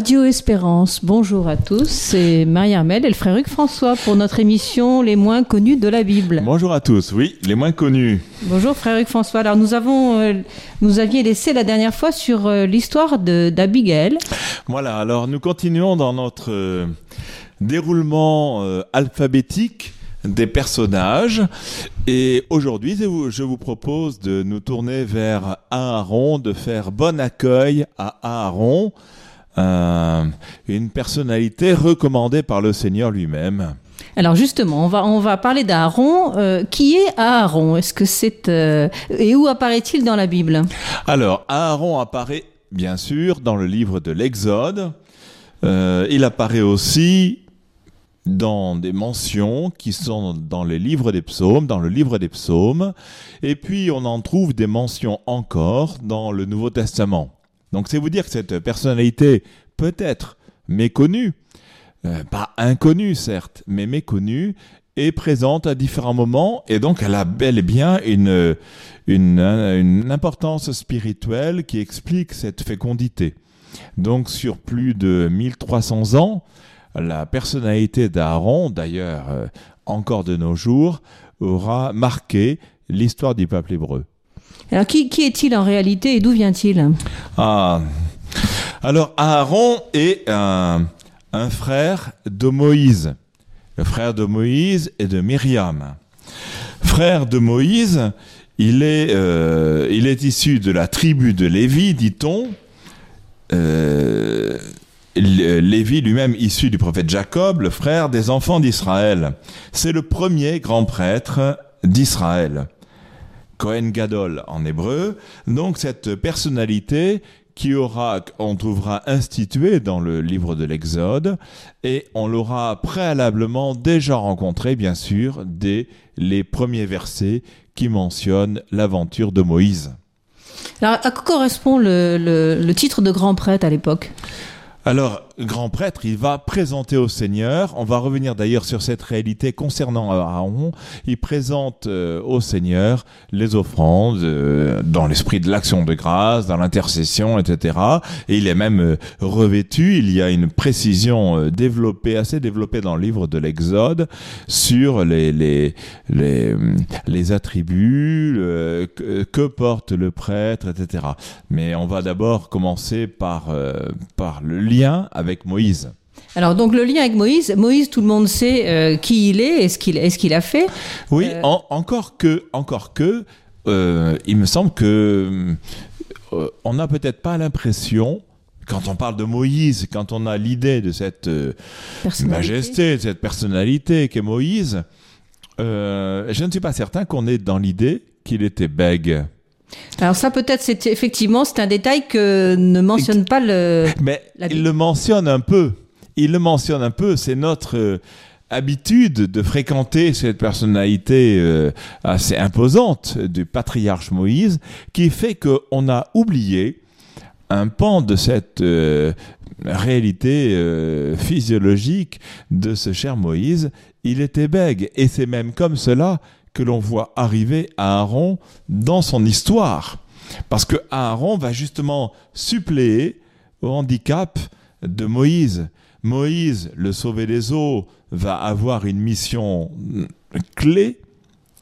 Radio Espérance, bonjour à tous, c'est Marie Armel et le frère Hugues François pour notre émission Les moins connus de la Bible. Bonjour à tous, oui, les moins connus. Bonjour frère Hugues François. Alors nous avons, euh, nous aviez laissé la dernière fois sur euh, l'histoire d'Abigail. Voilà, alors nous continuons dans notre euh, déroulement alphabétique des personnages et aujourd'hui je vous propose de nous tourner vers Aaron, de faire bon accueil à Aaron, euh, une personnalité recommandée par le Seigneur lui-même. Alors justement, on va, on va parler d'Aaron. Euh, qui est Aaron? Est-ce que c'est euh, et où apparaît-il dans la Bible? Alors, Aaron apparaît bien sûr dans le livre de l'Exode. Euh, il apparaît aussi dans des mentions qui sont dans les livres des psaumes, dans le livre des psaumes. Et puis, on en trouve des mentions encore dans le Nouveau Testament. Donc, c'est vous dire que cette personnalité peut être méconnue, euh, pas inconnue certes, mais méconnue, est présente à différents moments et donc elle a bel et bien une, une, une importance spirituelle qui explique cette fécondité. Donc sur plus de 1300 ans, la personnalité d'Aaron, d'ailleurs euh, encore de nos jours, aura marqué l'histoire du peuple hébreu. Alors qui, est-il en réalité et d'où vient-il? Ah. Alors Aaron est un, frère de Moïse, le frère de Moïse et de Myriam. Frère de Moïse, il est, euh, il est issu de la tribu de Lévi, dit-on. Euh, L- Lévi lui-même issu du prophète Jacob, le frère des enfants d'Israël. C'est le premier grand prêtre d'Israël. Cohen Gadol en hébreu. Donc cette personnalité qui aura, on trouvera instituée dans le livre de l'Exode, et on l'aura préalablement déjà rencontré, bien sûr, dès les premiers versets qui mentionnent l'aventure de Moïse. Alors à quoi correspond le, titre de grand prêtre à l'époque? Alors, grand prêtre, il va présenter au Seigneur. On va revenir d'ailleurs sur cette réalité concernant Aaron. Il présente euh, au Seigneur les offrandes euh, dans l'esprit de l'action de grâce, dans l'intercession, etc. Et il est même euh, revêtu. Il y a une précision développée, assez développée dans le livre de l'Exode sur les les les, attributs que, porte le prêtre, etc. Mais on va d'abord commencer par par le lien avec Moïse. Alors donc le lien avec Moïse, Moïse tout le monde sait euh, qui il est et ce qu'il est ce qu'il a fait. Oui, Euh. en- encore que, encore que, euh, il me semble que on n'a peut-être pas l'impression. Quand on parle de Moïse, quand on a l'idée de cette majesté, de cette personnalité qu'est Moïse, je ne suis pas certain qu'on est dans l'idée qu'il était bègue. Alors ça peut-être c'est effectivement c'est un détail que ne mentionne pas le. Mais La il le mentionne un peu. Il le mentionne un peu. C'est notre euh, habitude de fréquenter cette personnalité euh, assez imposante du patriarche Moïse qui fait qu'on a oublié un pan de cette euh, réalité euh, physiologique de ce cher Moïse. Il était bègue. Et c'est même comme cela que l'on voit arriver Aaron dans son histoire. Parce que Aaron va justement suppléer au handicap de Moïse. Moïse, le sauvé des eaux, va avoir une mission clé.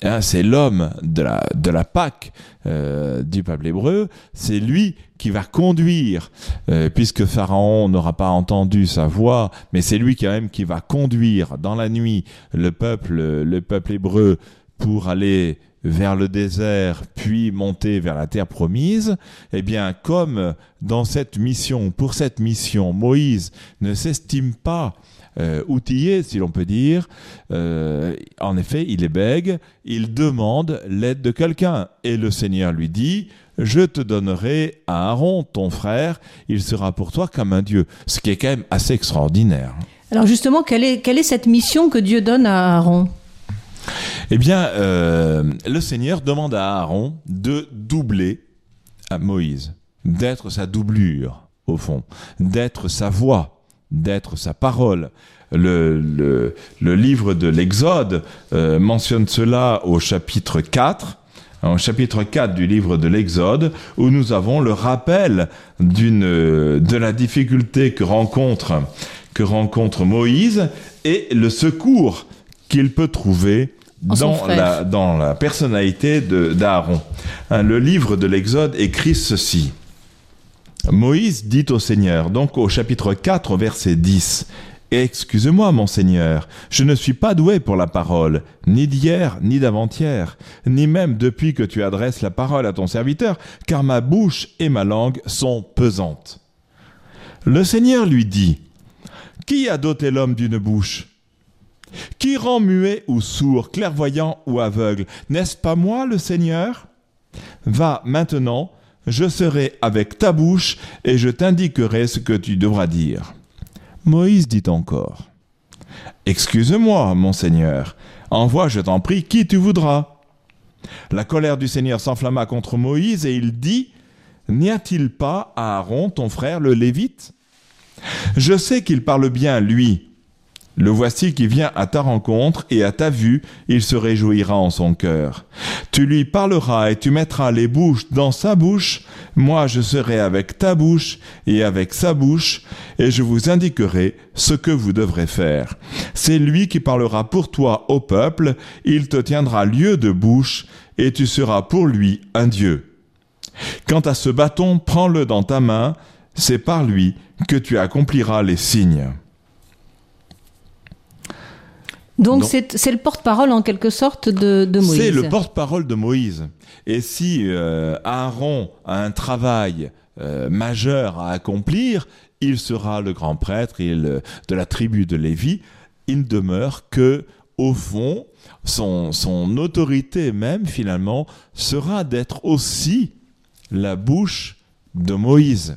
Hein, c'est l'homme de la, de la Pâque euh, du peuple hébreu. C'est lui qui va conduire, euh, puisque Pharaon n'aura pas entendu sa voix, mais c'est lui quand même qui va conduire dans la nuit le peuple, le peuple hébreu pour aller vers le désert, puis monter vers la terre promise, eh bien, comme dans cette mission, pour cette mission, Moïse ne s'estime pas euh, outillé, si l'on peut dire, euh, en effet, il est bègue, il demande l'aide de quelqu'un, et le Seigneur lui dit, je te donnerai à Aaron, ton frère, il sera pour toi comme un Dieu, ce qui est quand même assez extraordinaire. Alors justement, quelle est, quelle est cette mission que Dieu donne à Aaron? Eh bien, euh, le Seigneur demande à Aaron de doubler à Moïse, d'être sa doublure, au fond, d'être sa voix, d'être sa parole. Le, livre de l'Exode euh, mentionne cela au chapitre 4, au chapitre 4 du livre de l'Exode, où nous avons le rappel d'une, de la difficulté que rencontre, que rencontre Moïse et le secours qu'il peut trouver dans la, dans la personnalité de- d'Aaron. Hein, Le livre de l'Exode écrit ceci. Moïse dit au Seigneur, donc au chapitre 4, au verset 10, Excuse-moi, mon Seigneur, je ne suis pas doué pour la parole, ni d'hier, ni d'avant-hier, ni même depuis que tu adresses la parole à ton serviteur, car ma bouche et ma langue sont pesantes. Le Seigneur lui dit, Qui a doté l'homme d'une bouche? Qui rend muet ou sourd, clairvoyant ou aveugle N'est-ce pas moi, le Seigneur? Va maintenant, je serai avec ta bouche et je t'indiquerai ce que tu devras dire. Moïse dit encore, Excuse-moi, mon Seigneur, envoie, je t'en prie, qui tu voudras? La colère du Seigneur s'enflamma contre Moïse et il dit, N'y a-t-il pas à Aaron, ton frère, le Lévite? Je sais qu'il parle bien, lui. Le voici qui vient à ta rencontre et à ta vue, il se réjouira en son cœur. Tu lui parleras et tu mettras les bouches dans sa bouche, moi je serai avec ta bouche et avec sa bouche, et je vous indiquerai ce que vous devrez faire. C'est lui qui parlera pour toi au peuple, il te tiendra lieu de bouche, et tu seras pour lui un Dieu. Quant à ce bâton, prends-le dans ta main, c'est par lui que tu accompliras les signes. Donc c'est c'est le porte-parole en quelque sorte de, de Moïse. C'est le porte-parole de Moïse. Et si euh, Aaron a un travail euh, majeur à accomplir, il sera le grand prêtre il, euh, de la tribu de Lévi. Il demeure que, au fond, son, son autorité même, finalement, sera d'être aussi la bouche de Moïse.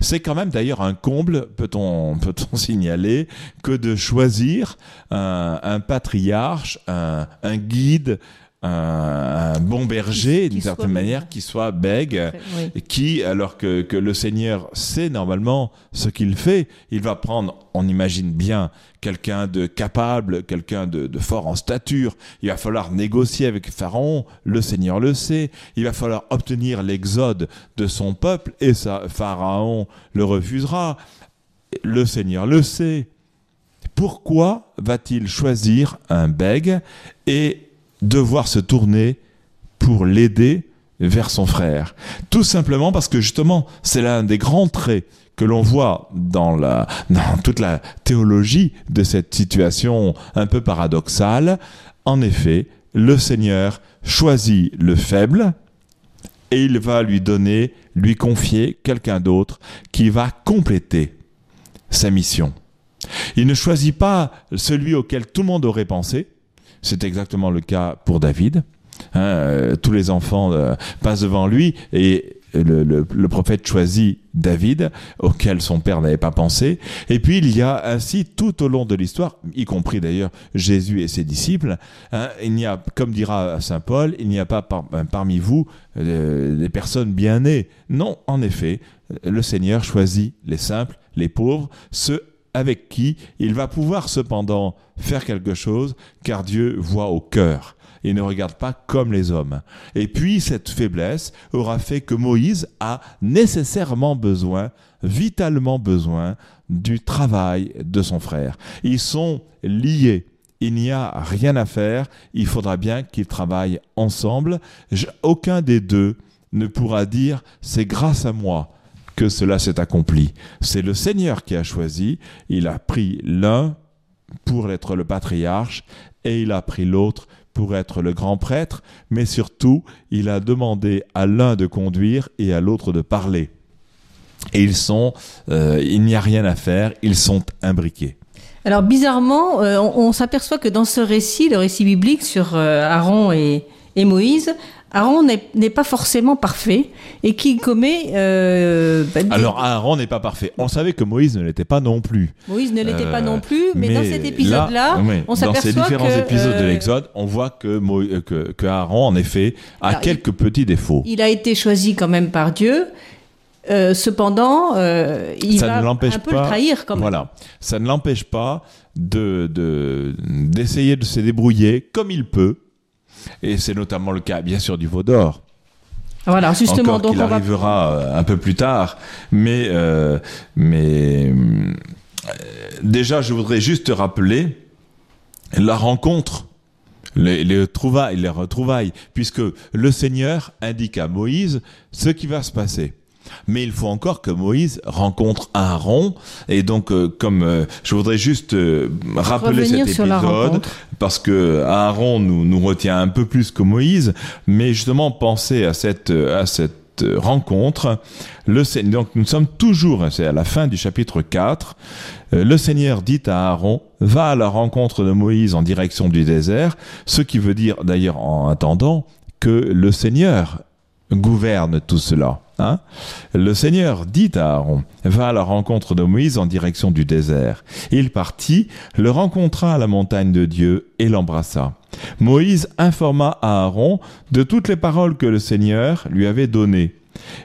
C'est quand même d'ailleurs un comble, peut-on peut signaler, que de choisir un, patriarche, un guide, un, un bon berger, d'une certaine manière, qui soit bègue, Oui. qui, alors que, que le Seigneur sait normalement ce qu'il fait, il va prendre, on imagine bien, quelqu'un de capable, quelqu'un de, de fort en stature. Il va falloir négocier avec Pharaon, le Seigneur le sait. Il va falloir obtenir l'exode de son peuple, et ça, Pharaon le refusera. Le Seigneur le sait. Pourquoi va-t-il choisir un bègue et devoir se tourner pour l'aider vers son frère Tout simplement parce que justement, c'est l'un des grands traits que l'on voit dans, toute la théologie de cette situation un peu paradoxale. En effet, le Seigneur choisit le faible et il va lui donner, lui confier quelqu'un d'autre qui va compléter sa mission. Il ne choisit pas celui auquel tout le monde aurait pensé. C'est exactement le cas pour David. Hein, euh, tous les enfants euh, passent devant lui et le, prophète choisit David, auquel son père n'avait pas pensé. Et puis il y a ainsi tout au long de l'histoire, y compris d'ailleurs Jésus et ses disciples, hein, il n'y a, comme dira saint Paul, il n'y a pas euh, parmi vous des personnes bien nées. Non, en effet, le Seigneur choisit les simples, les pauvres, ceux avec qui il va pouvoir cependant faire quelque chose, car Dieu voit au cœur. Il ne regarde pas comme les hommes. Et puis cette faiblesse aura fait que Moïse a nécessairement besoin, vitalement besoin, du travail de son frère. Ils sont liés. Il n'y a rien à faire. Il faudra bien qu'ils travaillent ensemble. Aucun des deux ne pourra dire c'est grâce à moi que cela s'est accompli. C'est le Seigneur qui a choisi. Il a pris l'un pour être le patriarche et il a pris l'autre pour être le grand prêtre, mais surtout, il a demandé à l'un de conduire et à l'autre de parler. Et ils sont, euh, il n'y a rien à faire, ils sont imbriqués. Alors bizarrement, euh, on, s'aperçoit que dans ce récit, le récit biblique sur euh, Aaron et Moïse, Aaron n'est pas forcément parfait et qui commet. Euh, bah, Alors Aaron n'est pas parfait. On savait que Moïse ne l'était pas non plus. Moïse ne l'était pas non plus, mais, dans cet épisode-là, on s'aperçoit Dans ces différents épisodes de l'Exode, on voit que, que, que, Aaron, en effet, a quelques petits défauts. Il a été choisi quand même par Dieu. Euh, cependant, euh, il va un peu le trahir quand même. Voilà, ça ne l'empêche pas de d'essayer de, se débrouiller comme il peut, et c'est notamment le cas, bien sûr, du veau d'or. Voilà, justement, Encore donc il arrivera euh, un peu plus tard, mais mais déjà, je voudrais juste rappeler la rencontre les, les, trouvailles, les retrouvailles, puisque le Seigneur indique à Moïse ce qui va se passer. Mais il faut encore que Moïse rencontre Aaron. Et donc, euh, comme euh, je voudrais juste euh, rappeler cet épisode, parce que Aaron nous, nous retient un peu plus que Moïse, mais justement penser à cette, à cette rencontre. Le, donc nous sommes toujours, c'est à la fin du chapitre 4, le Seigneur dit à Aaron, va à la rencontre de Moïse en direction du désert, ce qui veut dire d'ailleurs en attendant que le Seigneur gouverne tout cela. Hein le Seigneur dit à Aaron, va à la rencontre de Moïse en direction du désert. Il partit, le rencontra à la montagne de Dieu et l'embrassa. Moïse informa Aaron de toutes les paroles que le Seigneur lui avait données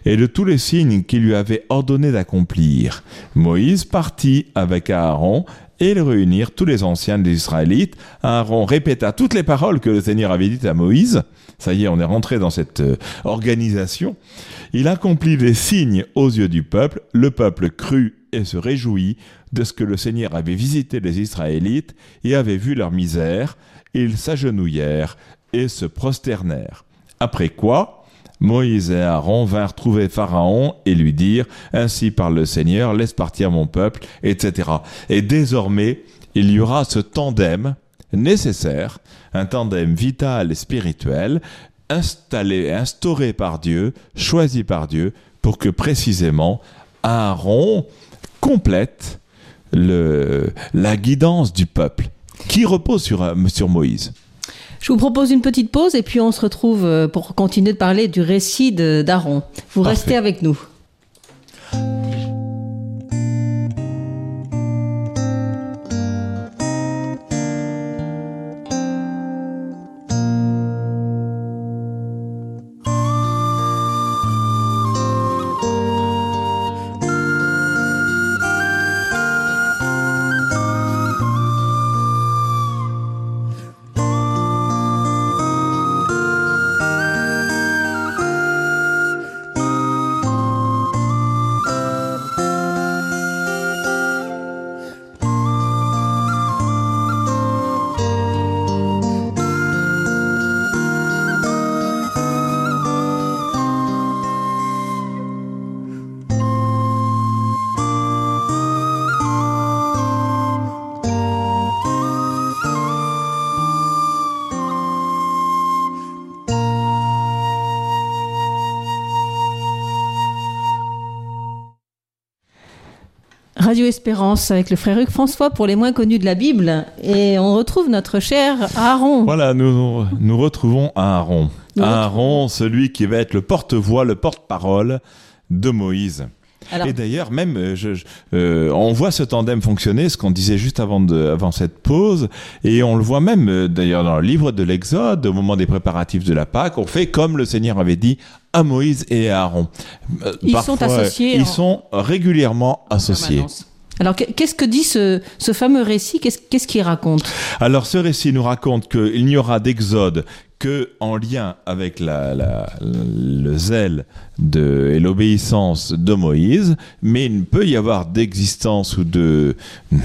et de tous les signes qu'il lui avait ordonné d'accomplir. Moïse partit avec Aaron et ils réunirent tous les anciens des Israélites. Aaron répéta toutes les paroles que le Seigneur avait dites à Moïse. Ça y est, on est rentré dans cette euh, organisation. Il accomplit des signes aux yeux du peuple. Le peuple crut et se réjouit de ce que le Seigneur avait visité les Israélites et avait vu leur misère. Ils s'agenouillèrent et se prosternèrent. Après quoi, Moïse et Aaron vinrent trouver Pharaon et lui dire, Ainsi parle le Seigneur, laisse partir mon peuple, etc. Et désormais, il y aura ce tandem nécessaire, un tandem vital et spirituel, installé, instauré par Dieu, choisi par Dieu, pour que précisément Aaron complète le, la guidance du peuple qui repose sur, sur Moïse. Je vous propose une petite pause et puis on se retrouve euh, pour continuer de parler du récit d'Aaron. Vous restez avec nous. Radio Espérance avec le frère Hugues François pour les moins connus de la Bible. Et on retrouve notre cher Aaron. Voilà, nous, nous retrouvons Aaron. Aaron, celui qui va être le porte-voix, le porte-parole de Moïse. Et d'ailleurs, même, euh, je, euh, on voit ce tandem fonctionner, ce qu'on disait juste avant, de, avant cette pause, et on le voit même, euh, d'ailleurs, dans le livre de l'Exode, au moment des préparatifs de la Pâque, on fait comme le Seigneur avait dit à Moïse et à Aaron. Ils sont associés. Ils sont régulièrement associés. Alors, qu'est-ce que dit ce, ce fameux récit? Qu'est-ce qu'il raconte? Alors, ce récit nous raconte qu'il n'y aura d'exode que en lien avec la, la, le zèle de, et l'obéissance de Moïse, mais il ne peut y avoir d'existence ou de...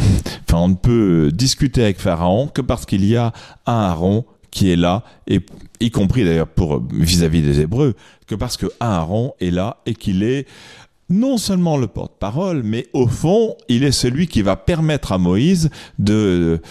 Enfin, on ne peut discuter avec Pharaon que parce qu'il y a un Aaron qui est là, et y compris d'ailleurs pour vis-à-vis des Hébreux, que parce que Aaron est là et qu'il est non seulement le porte-parole, mais au fond, il est celui qui va permettre à Moïse de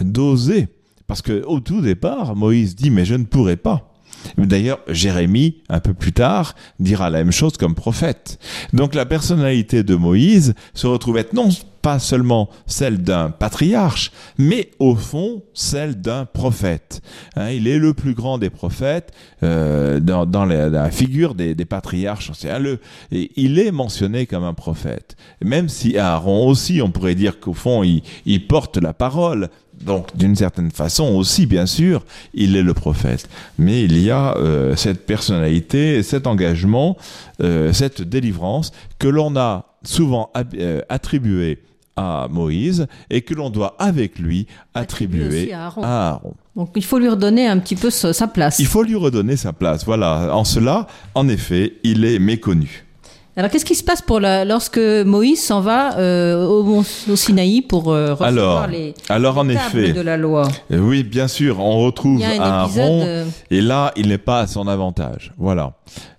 d'oser. Parce que au tout départ, Moïse dit mais je ne pourrai pas. D'ailleurs, Jérémie, un peu plus tard, dira la même chose comme prophète. Donc la personnalité de Moïse se retrouve être non pas seulement celle d'un patriarche, mais au fond celle d'un prophète. Hein, il est le plus grand des prophètes euh, dans, dans la, figure des, des patriarches. C'est le, il est mentionné comme un prophète. Même si Aaron aussi, on pourrait dire qu'au fond, il, il porte la parole, donc, d'une certaine façon aussi, bien sûr, il est le prophète. Mais il y a euh, cette personnalité, cet engagement, euh, cette délivrance que l'on a souvent euh, attribué à Moïse et que l'on doit avec lui attribuer à Aaron. à Aaron. Donc il faut lui redonner un petit peu sa place. Il faut lui redonner sa place. Voilà. En cela, en effet, il est méconnu. Alors qu'est-ce qui se passe pour la, lorsque Moïse s'en va euh, au, Sinaï pour euh, recevoir Alors, les, alors en tables effet, de la loi? euh, oui, bien sûr, on retrouve un. Aaron euh, Et là, il n'est pas à son avantage. Voilà.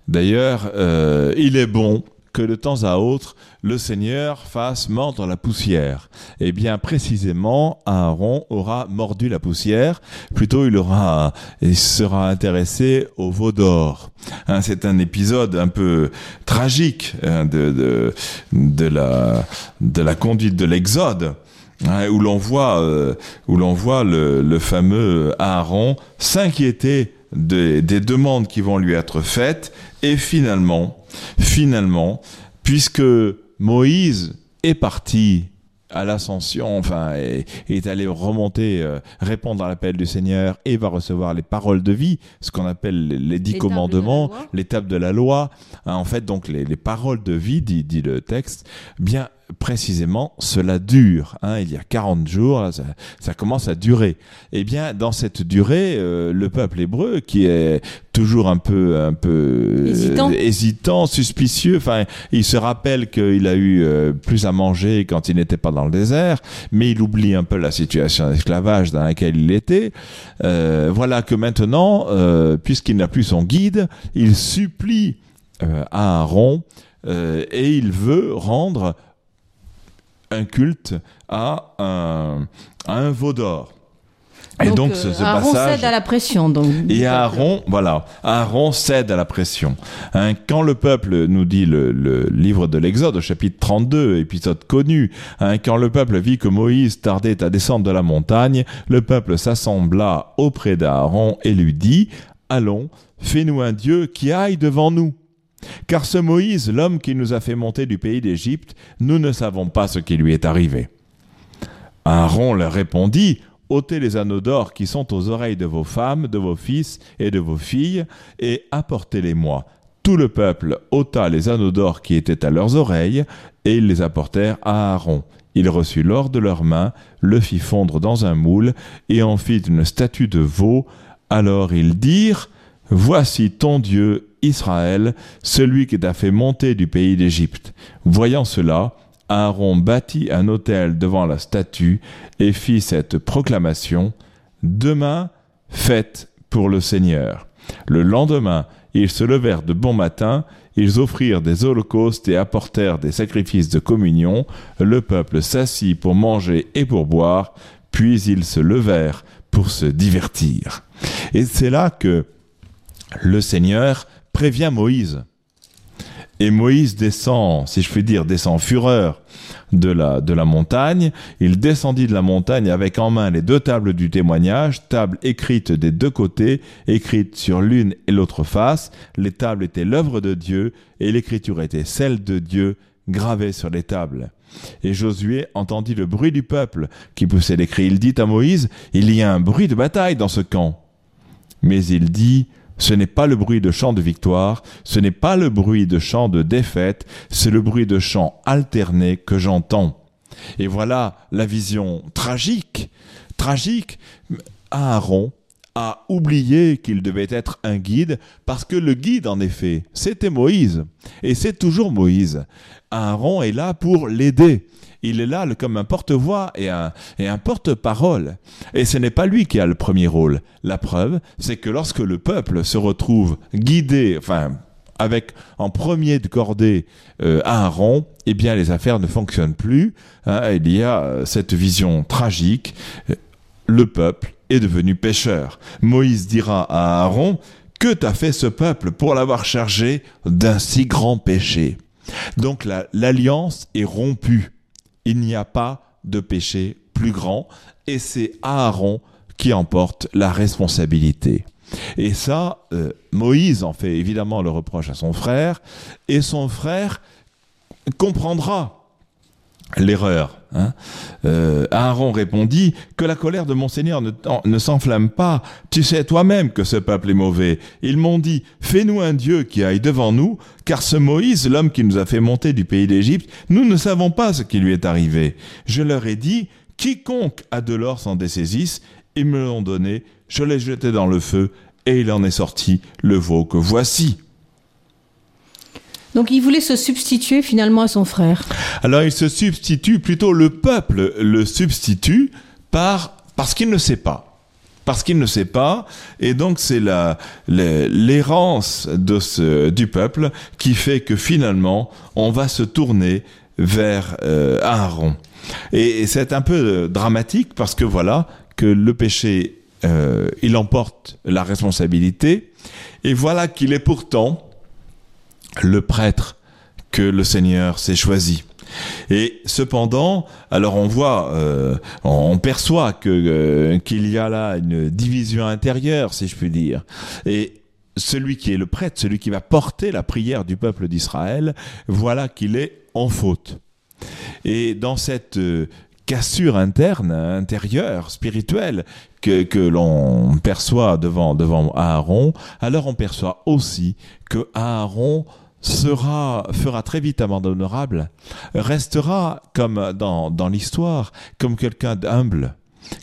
D'ailleurs, euh, il est bon que de temps à autre, le Seigneur fasse mordre la poussière. Eh bien, précisément, Aaron aura mordu la poussière. Plutôt, il aura, il sera intéressé au veau d'or. Hein, c'est un épisode un peu tragique hein, de, la, conduite de l'Exode. hein, où l'on voit, euh, où l'on voit le, fameux Aaron s'inquiéter des demandes qui vont lui être faites, et finalement, finalement, puisque Moïse est parti à l'ascension, enfin, est, est allé remonter, euh, répondre à l'appel du Seigneur et va recevoir les paroles de vie, ce qu'on appelle les, dix de la commandements, loi. l'étape de la loi, hein, en fait, donc les, les paroles de vie, dit, dit le texte, bien précisément, cela dure. Hein, il y a 40 jours, ça, ça commence à durer. Eh bien, dans cette durée, euh, le peuple hébreu, qui est toujours un peu, un peu euh, Hésitant. suspicieux, enfin, il se rappelle qu'il a eu euh, plus à manger quand il n'était pas dans le désert, mais il oublie un peu la situation d'esclavage dans laquelle il était. Voilà que maintenant, puisqu'il n'a plus son guide, il supplie à Aaron et il veut rendre un culte à un, à un veau d'or. Et donc, euh, ce, ce Aaron passage. cède à la pression. Donc, Et Aaron, voilà, Aaron cède à la pression. Hein, quand le peuple, nous dit le, le livre de l'Exode, chapitre 32, épisode connu, hein, quand le peuple vit que Moïse tardait à descendre de la montagne, le peuple s'assembla auprès d'Aaron et lui dit, Allons, fais-nous un Dieu qui aille devant nous. Car ce Moïse, l'homme qui nous a fait monter du pays d'Égypte, nous ne savons pas ce qui lui est arrivé. Aaron leur répondit, ôtez les anneaux d'or qui sont aux oreilles de vos femmes, de vos fils et de vos filles, et apportez-les-moi. Tout le peuple ôta les anneaux d'or qui étaient à leurs oreilles, et ils les apportèrent à Aaron. Il reçut l'or de leurs mains, le fit fondre dans un moule, et en fit une statue de veau. Alors ils dirent, Voici ton Dieu, Israël, celui qui t'a fait monter du pays d'Égypte. Voyant cela, Aaron bâtit un autel devant la statue et fit cette proclamation Demain, fête pour le Seigneur. Le lendemain, ils se levèrent de bon matin, ils offrirent des holocaustes et apportèrent des sacrifices de communion. Le peuple s'assit pour manger et pour boire, puis ils se levèrent pour se divertir. Et c'est là que le Seigneur prévient Moïse. Et Moïse descend, si je puis dire, descend en fureur de la, de la montagne. Il descendit de la montagne avec en main les deux tables du témoignage, tables écrites des deux côtés, écrites sur l'une et l'autre face. Les tables étaient l'œuvre de Dieu et l'écriture était celle de Dieu gravée sur les tables. Et Josué entendit le bruit du peuple qui poussait les cris. Il dit à Moïse, il y a un bruit de bataille dans ce camp. Mais il dit, ce n'est pas le bruit de chant de victoire, ce n'est pas le bruit de chant de défaite, c'est le bruit de chant alterné que j'entends. Et voilà la vision tragique, tragique. Aaron a oublié qu'il devait être un guide, parce que le guide, en effet, c'était Moïse. Et c'est toujours Moïse. Aaron est là pour l'aider. Il est là comme un porte-voix et un, et un porte-parole. Et ce n'est pas lui qui a le premier rôle. La preuve, c'est que lorsque le peuple se retrouve guidé, enfin, avec en premier de cordée euh, Aaron, eh bien les affaires ne fonctionnent plus. hein. il y a euh, cette vision tragique. Euh, Le peuple est devenu pécheur. Moïse dira à Aaron, que t'a fait ce peuple pour l'avoir chargé d'un si grand péché? Donc la- l'alliance est rompue. il n'y a pas de péché plus grand, et c'est Aaron qui emporte la responsabilité. Et ça, euh, Moïse en fait évidemment le reproche à son frère, et son frère comprendra l'erreur. Hein. Euh, Aaron répondit que la colère de mon Seigneur ne, ne s'enflamme pas. Tu sais toi-même que ce peuple est mauvais. Ils m'ont dit, fais-nous un Dieu qui aille devant nous, car ce Moïse, l'homme qui nous a fait monter du pays d'Égypte, nous ne savons pas ce qui lui est arrivé. Je leur ai dit, quiconque a de l'or s'en dessaisisse, ils me l'ont donné, je l'ai jeté dans le feu, et il en est sorti le veau que voici. Donc il voulait se substituer finalement à son frère. Alors il se substitue, plutôt le peuple le substitue par, parce qu'il ne sait pas. Parce qu'il ne sait pas, et donc c'est la, l'errance de ce, du peuple qui fait que finalement on va se tourner vers euh, Aaron. Et, c'est un peu dramatique parce que voilà que le péché, euh, il emporte la responsabilité, et voilà qu'il est pourtant le prêtre que le Seigneur s'est choisi. Et cependant, alors on voit, euh, on perçoit que euh, qu'il y a là une division intérieure, si je puis dire. Et celui qui est le prêtre, celui qui va porter la prière du peuple d'Israël, voilà qu'il est en faute. Et dans cette euh, cassure interne, intérieure, spirituelle que, que l'on perçoit devant, devant Aaron, alors on perçoit aussi que Aaron sera, fera très vite amende honorable, restera comme dans, dans l'histoire, comme quelqu'un d'humble,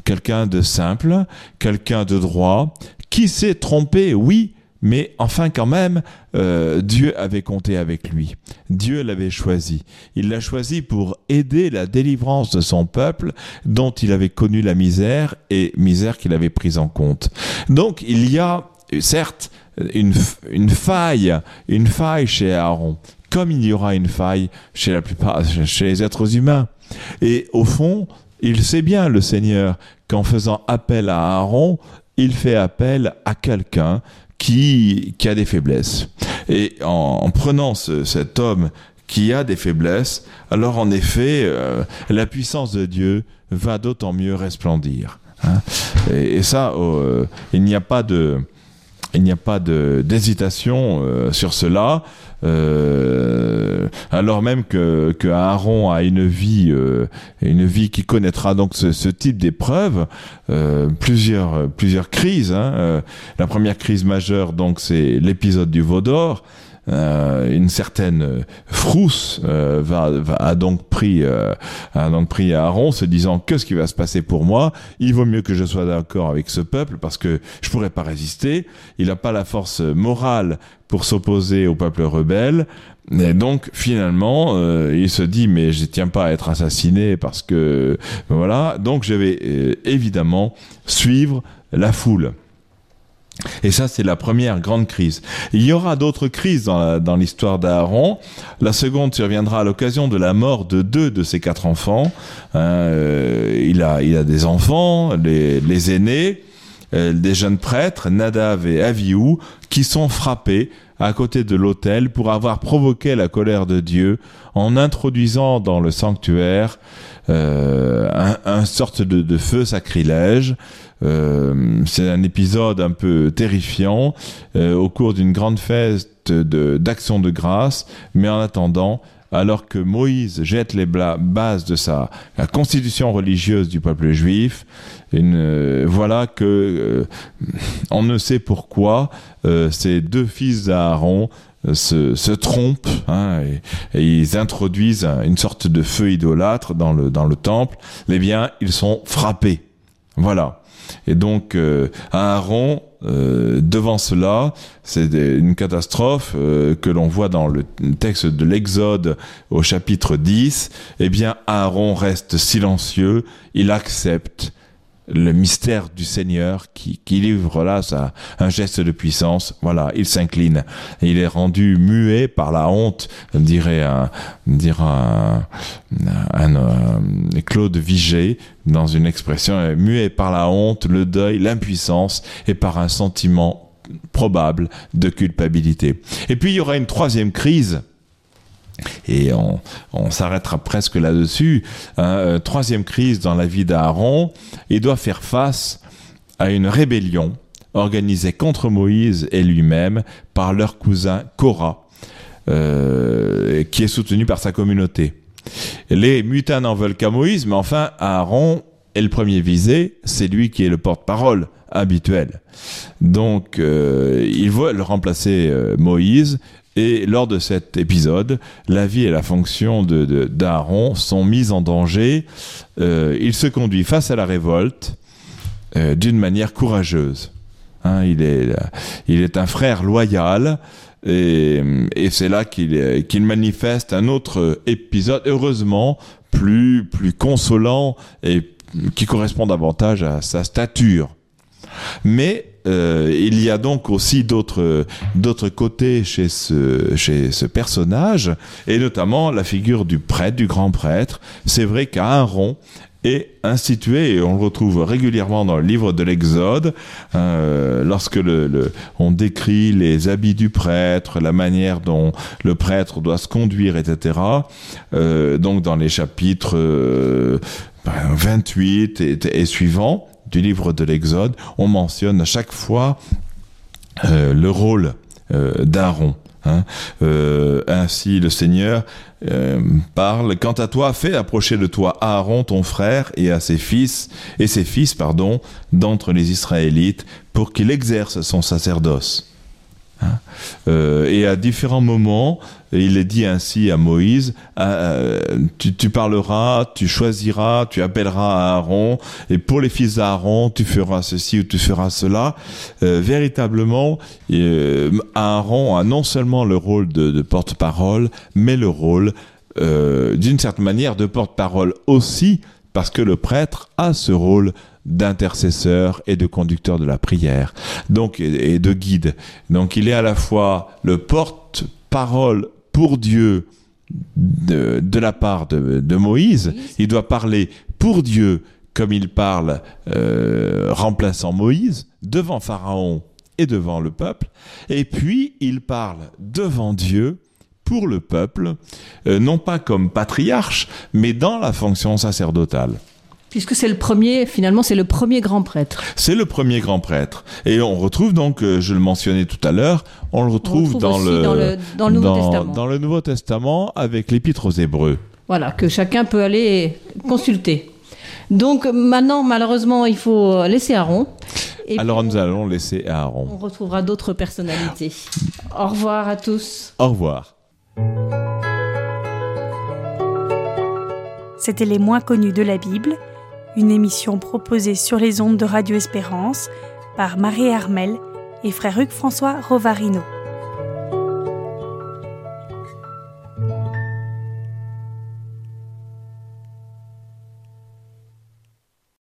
quelqu'un de simple, quelqu'un de droit, qui s'est trompé, oui, mais enfin quand même, euh, Dieu avait compté avec lui. Dieu l'avait choisi. Il l'a choisi pour aider la délivrance de son peuple dont il avait connu la misère et misère qu'il avait prise en compte. Donc il y a, certes, une, une faille, une faille chez Aaron, comme il y aura une faille chez la plupart, chez les êtres humains. Et au fond, il sait bien, le Seigneur, qu'en faisant appel à Aaron, il fait appel à quelqu'un qui, qui a des faiblesses. Et en, prenant cet homme qui a des faiblesses, alors en effet, euh, la puissance de Dieu va d'autant mieux resplendir. Hein. et, ça, euh, il n'y a pas de il n'y a pas d'hésitation euh, sur cela. Euh, alors même que, que, Aaron a une vie, euh, une vie qui connaîtra donc ce, type d'épreuve, plusieurs, plusieurs crises. Hein. la première crise majeure, donc, c'est l'épisode du veau d'or. Euh, une certaine frousse euh, va, va, a donc pris euh, a donc pris Aaron se disant qu'est-ce qui va se passer pour moi? Il vaut mieux que je sois d'accord avec ce peuple parce que je pourrais pas résister il n'a pas la force morale pour s'opposer au peuple rebelle et donc finalement, il se dit mais je tiens pas à être assassiné parce que voilà. Donc je vais évidemment suivre la foule. Et ça, c'est la première grande crise. Il y aura d'autres crises dans l'histoire d'Aaron. La seconde surviendra à l'occasion de la mort de deux de ses quatre enfants. Hein, euh, il, a, des enfants, les, les aînés, euh, des jeunes prêtres, Nadav et Avihu, qui sont frappés à côté de l'autel pour avoir provoqué la colère de Dieu en introduisant dans le sanctuaire euh, un, sorte de, feu sacrilège c'est un épisode un peu terrifiant euh, au cours d'une grande fête d'action de, grâce, mais en attendant, alors que Moïse jette les bases de sa la constitution religieuse du peuple juif, une, euh, voilà que on ne sait pourquoi ces deux fils d'Aaron se, se, trompent hein, et, et, ils introduisent une sorte de feu idolâtre dans le dans le temple. Eh bien, ils sont frappés. Voilà. Et donc, euh, Aaron, euh, devant cela, c'est une catastrophe euh, que l'on voit dans le texte de l'Exode au chapitre 10. Eh bien, Aaron reste silencieux, il accepte le mystère du Seigneur qui, qui livre là ça, un geste de puissance. Voilà, il s'incline. Il est rendu muet par la honte, dirait un, dirait un, un, un Claude Vigée dans une expression, muet par la honte, le deuil, l'impuissance et par un sentiment probable de culpabilité. Et puis il y aura une troisième crise et on, s'arrêtera presque là-dessus. Hein, euh, troisième crise dans la vie d'Aaron, il doit faire face à une rébellion organisée contre Moïse et lui-même par leur cousin Korah, euh, qui est soutenu par sa communauté. Les mutins n'en veulent qu'à Moïse, mais enfin, Aaron est le premier visé, c'est lui qui est le porte-parole habituel. Donc, euh, ils veulent remplacer Moïse, et lors de cet épisode, la vie et la fonction d'Aaron de, sont mises en danger. Euh, il se conduit face à la révolte euh, d'une manière courageuse. Hein, il, est, il est un frère loyal. Et, c'est là qu'il qu'il manifeste un autre épisode, heureusement, plus, plus consolant et qui correspond davantage à sa stature. Mais euh, il y a donc aussi d'autres d'autres côtés chez ce chez ce personnage et notamment la figure du prêtre du grand prêtre c'est vrai qu'Aaron est institué et on le retrouve régulièrement dans le livre de l'Exode euh, lorsque le, le, on décrit les habits du prêtre, la manière dont le prêtre doit se conduire, etc. Euh, donc dans les chapitres euh, 28 et, et suivants du livre de l'Exode, on mentionne à chaque fois euh, le rôle euh, d'Aaron. Hein. Euh, ainsi, le Seigneur parle Quant à toi, fais approcher de toi Aaron, ton frère, et à ses fils, et ses fils, pardon, d'entre les Israélites, pour qu'il exerce son sacerdoce. Hein euh, et à différents moments, il est dit ainsi à Moïse euh, tu, tu, parleras, tu choisiras, tu appelleras Aaron, et pour les fils d'Aaron, tu feras ceci ou tu feras cela. Euh, véritablement, Aaron a non seulement le rôle de, porte-parole, mais le rôle, d'une certaine manière, de porte-parole aussi, parce que le prêtre a ce rôle d'intercesseur et de conducteur de la prière, donc et de guide. Donc il est à la fois le porte-parole pour Dieu de, de, la part de, de Moïse. Il doit parler pour Dieu comme il parle euh, remplaçant Moïse devant Pharaon et devant le peuple. Et puis il parle devant Dieu pour le peuple, euh, non pas comme patriarche, mais dans la fonction sacerdotale. Puisque c'est le premier, finalement, c'est le premier grand prêtre. C'est le premier grand prêtre. Et on retrouve donc, euh, je le mentionnais tout à l'heure, on le retrouve, on dans, le, dans, le, dans, le, Nouveau dans, Testament. dans le Nouveau Testament avec l'Épître aux Hébreux. Voilà, que chacun peut aller consulter. Donc maintenant, malheureusement, il faut laisser Aaron. Et Alors nous allons laisser Aaron. On retrouvera d'autres personnalités. Au revoir à tous. Au revoir. C'était les moins connus de la Bible, une émission proposée sur les ondes de Radio Espérance par Marie Hermel et frère Hugues François Rovarino.